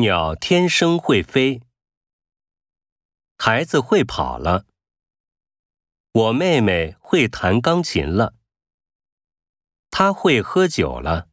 鸟天生会飞。孩子会跑了。我妹妹会弹钢琴了。她会喝酒了。